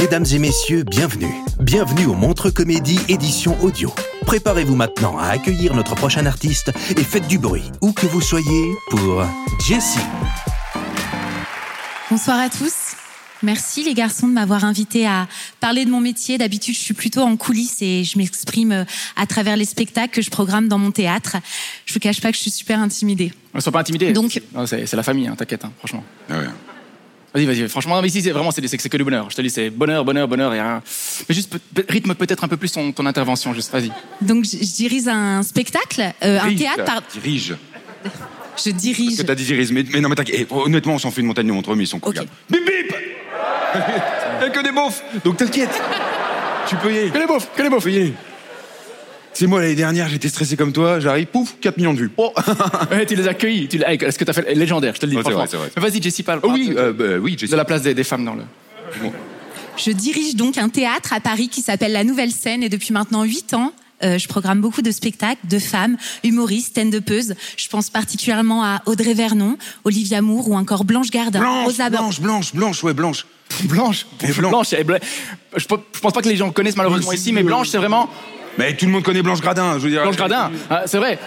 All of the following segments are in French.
Mesdames et messieurs, bienvenue. Bienvenue au Montre Comédie édition audio. Préparez-vous maintenant à accueillir notre prochain artiste et faites du bruit, où que vous soyez, pour Jessie. Bonsoir à tous. Merci les garçons de m'avoir invité à parler de mon métier. D'habitude, je suis plutôt en coulisses et je m'exprime euh, à travers les spectacles que je programme dans mon théâtre. Je vous cache pas que je suis super intimidée. Ne sois pas intimidé. Donc- c'est c'est la famille, hein, t'inquiète, hein, franchement. Ah ouais. Vas-y, vas-y. Franchement, non, mais ici, c'est vraiment, c'est c'est- c'est que du bonheur. Je te dis, c'est bonheur, bonheur, bonheur et rien. Mais juste, rythme peut-être un peu plus ton, ton intervention, juste. Vas-y. Donc, je, je dirige un spectacle, euh, un théâtre. Par... Dirige. Je dirige. Que t'as dit dirige, mais, mais non, mais t'inquiète. eh, honnêtement, on s'en fait une montagne de montre, mais ils sont cool. Ok. regarde. Bip bip Et que des beaufs Donc t'inquiète Tu peux y aller. Que les beaufs, que les beaufs. Tu peux y aller. C'est moi l'année dernière, j'étais stressé comme toi, j'arrive, pouf, 4 millions de vues. Oh, Ouais, tu les as accueillis. Tu les... hey, ce que t'as fait est légendaire, je te le dis, franchement. vrai, c'est vrai. Mais Vas-y, Jessie, parle. Oh oui, de- euh, bah, oui, j'ai de la place des, des femmes dans le. Je dirige donc un théâtre à Paris qui s'appelle La Nouvelle Scène et depuis maintenant huit ans, euh, je programme beaucoup de spectacles de femmes, humoristes, stand-upeuses. Je pense particulièrement à Audrey Vernon, Olivia Moore ou encore Blanche Gardin, Blanche, Rosa blanche, blanche, blanche, ouais, blanche. Blanche. Et Blanche. Blanche, je, pe- je pense pas que les gens connaissent malheureusement Oui, ici, si, mais Blanche, c'est vraiment. Mais tout le monde connaît Blanche Gradin, je veux dire. Blanche Gradin, Ah, c'est vrai.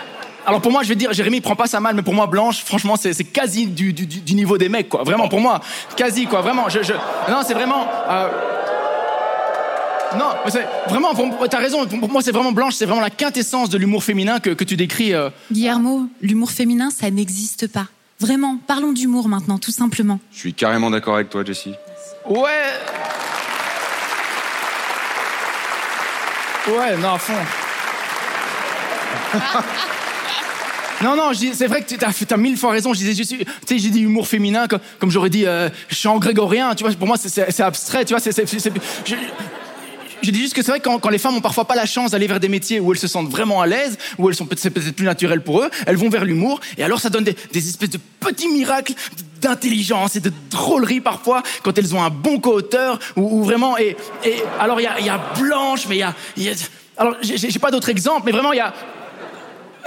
Alors pour moi, je vais te dire, Jérémy, prends pas ça mal, mais pour moi, Blanche, franchement, c'est c'est quasi du, du- du- niveau des mecs, quoi. Vraiment, pour moi, quasi, quoi. Vraiment, je, je- non, c'est vraiment. euh, Non, mais c'est vraiment. pour- T'as raison. Pour pour moi, c'est vraiment Blanche. C'est vraiment la quintessence de l'humour féminin que, que tu décris. euh. Guillermo, l'humour féminin, ça n'existe pas. Vraiment, parlons d'humour maintenant, tout simplement. Je suis carrément d'accord avec toi, Jessie. Ouais. Ouais, non, à fond. Non, non, c'est vrai que tu as, mille fois raison. Je disais, tu sais, j'ai dit humour féminin, comme, comme j'aurais dit euh, chant grégorien. Tu vois, pour moi, c'est- abstrait. Tu vois, c'est- je, dis juste que c'est vrai que quand, les femmes ont parfois pas la chance d'aller vers des métiers où elles se sentent vraiment à l'aise, où elles sont peut-être plus naturel pour eux, elles vont vers l'humour. Et alors ça donne des, espèces de petits miracles d'intelligence et de drôlerie parfois quand elles ont un bon co-auteur ou, vraiment et, et alors il y a, y a Blanche mais il y a, y a- alors j'ai pas d'autres exemples mais vraiment il y a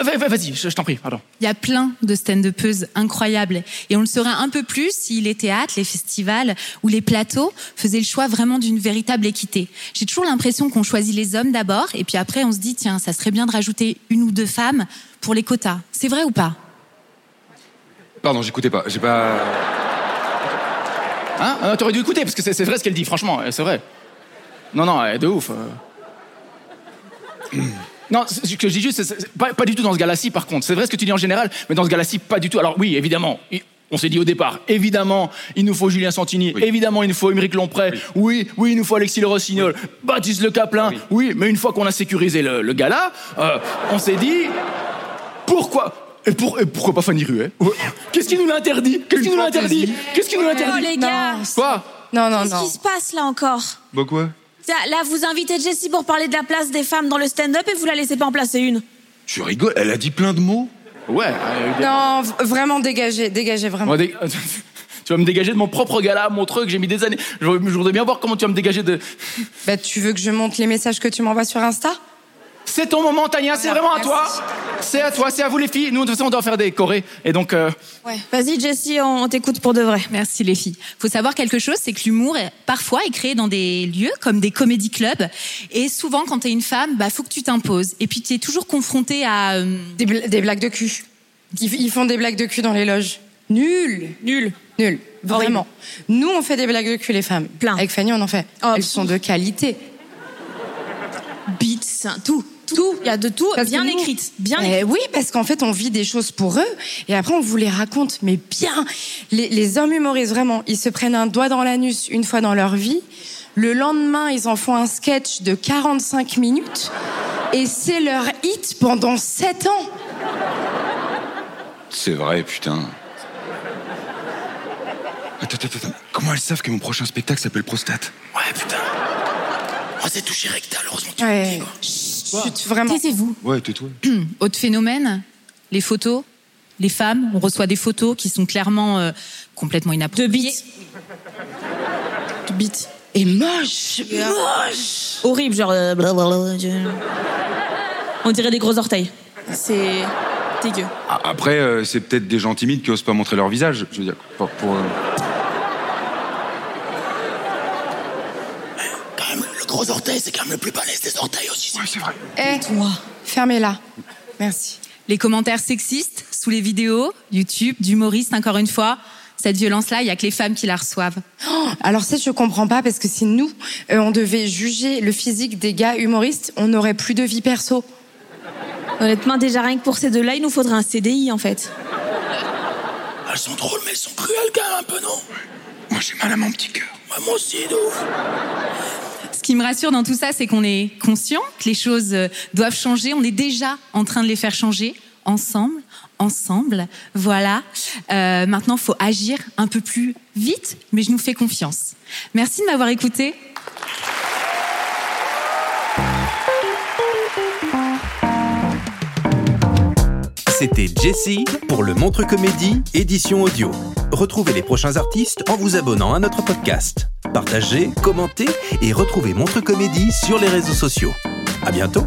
Vas-y, je, t'en prie, pardon. Il y a plein de stand-upeuses incroyables. Et on le saurait un peu plus si les théâtres, les festivals ou les plateaux faisaient le choix vraiment d'une véritable équité. J'ai toujours l'impression qu'on choisit les hommes d'abord et puis après on se dit, tiens, ça serait bien de rajouter une ou deux femmes pour les quotas. C'est vrai ou pas? Pardon, j'écoutais pas. J'ai pas. Hein? Ah, T'aurais dû écouter, parce que c'est vrai ce qu'elle dit, franchement, euh, c'est vrai. Non, non, elle est de ouf. Non, ce que je dis juste, c'est- pas, pas du tout dans ce gars-là-ci, par contre. C'est vrai ce que tu dis en général, mais dans ce gars-là-ci, pas du tout. Alors oui, évidemment, on s'est dit au départ, évidemment, il nous faut Julien Santini, Oui. évidemment, il nous faut Émeric Lompré, oui. oui, il nous faut Alexis Le Rossignol, Baptiste Le Caplin, oui. mais une fois qu'on a sécurisé le, le gars-là, euh, on s'est dit, pourquoi et, pour- et pourquoi pas Fanny Ruet? Qu'est-ce qui nous l'interdit Qu'est-ce qui nous l'interdit Qu'est-ce qui nous Oh l'interdit les gars, Quoi? Non non Qu'est-ce non. qui se passe là encore? Bah quoi? Là, vous invitez Jessie pour parler de la place des femmes dans le stand-up et vous la laissez pas en placer une. Tu rigoles, elle a dit plein de mots. Ouais. euh, Non, vraiment dégagez, dégagez vraiment. Dé- Tu vas me dégager de mon propre gala, mon truc, j'ai mis des années. Je je voudrais bien voir comment tu vas me dégager de. Bah, tu veux que je monte les messages que tu m'envoies sur Insta? C'est ton moment, Tania, c'est vraiment à toi. C'est à toi, c'est à vous les filles. Nous, de toute façon, on doit faire des chorés. Et donc, euh, Ouais. Vas-y, Jessie, on, on t'écoute pour de vrai. Merci les filles. Faut savoir quelque chose, c'est que l'humour parfois est créé dans des lieux comme des comédie clubs. Et souvent, quand t'es une femme, bah faut que tu t'imposes. Et puis tu es toujours confronté à euh, des, bl- des blagues de cul. Ils, ils font des blagues de cul dans les loges. Nul. Nul. Nul. Vraiment. Nous, on fait des blagues de cul, les femmes. Plein. Avec Fanny, on en fait. Oh, Elles sont de qualité. Beats, sein, tout. Tout. Il y a de tout. Parce bien nous- écrite. Bien Eh écrite. oui, parce qu'en fait, on vit des choses pour eux et après, on vous les raconte. Mais bien, les, les hommes humoristes, vraiment, ils se prennent un doigt dans l'anus une fois dans leur vie. Le lendemain, ils en font un sketch de 45 minutes et c'est leur hit pendant 7 ans. C'est vrai, putain. Attends, attends, attends. Comment elles savent que mon prochain spectacle s'appelle Prostate? Ouais, putain. Oh, c'est touché rectal, heureusement que tu Ouais. Chut, vraiment. Taisez-vous. Ouais, tais-toi. Autre phénomène, les photos. Les femmes, on reçoit des photos qui sont clairement euh, complètement De inappropriées. bites. De bites. Et moche, moche. Horrible, genre. euh, blablabla, je- On dirait des gros orteils. C'est dégueu. Ah, Après, euh, c'est peut-être des gens timides qui osent pas montrer leur visage. Je veux dire, pour. pour, euh, Quand même, le gros orteil, c'est quand même le plus balèze des orteils aussi. Ouais, c'est vrai. Eh, fermez-la. Merci. Les commentaires sexistes sous les vidéos, YouTube, d'humoristes, encore une fois. Cette violence-là, il y a que les femmes qui la reçoivent. Oh, alors ça, je comprends pas parce que si nous, euh, on devait juger le physique des gars humoristes, on n'aurait plus de vie perso. Honnêtement, déjà rien que pour ces deux-là, il nous faudrait un CDI en fait. Elles sont drôles, mais elles sont cruelles quand même un peu, non? Moi, j'ai mal à mon petit cœur. Ouais, Moi aussi, de ouf. Ce qui me rassure dans tout ça, c'est qu'on est conscient que les choses euh, doivent changer. On est déjà en train de les faire changer ensemble, ensemble. Voilà. Euh, maintenant, faut agir un peu plus vite, mais je nous fais confiance. Merci de m'avoir écouté. C'était Jessie pour le Montre Comédie, édition audio. Retrouvez les prochains artistes en vous abonnant à notre podcast. Partagez, commentez et retrouvez Montre Comédie sur les réseaux sociaux. À bientôt!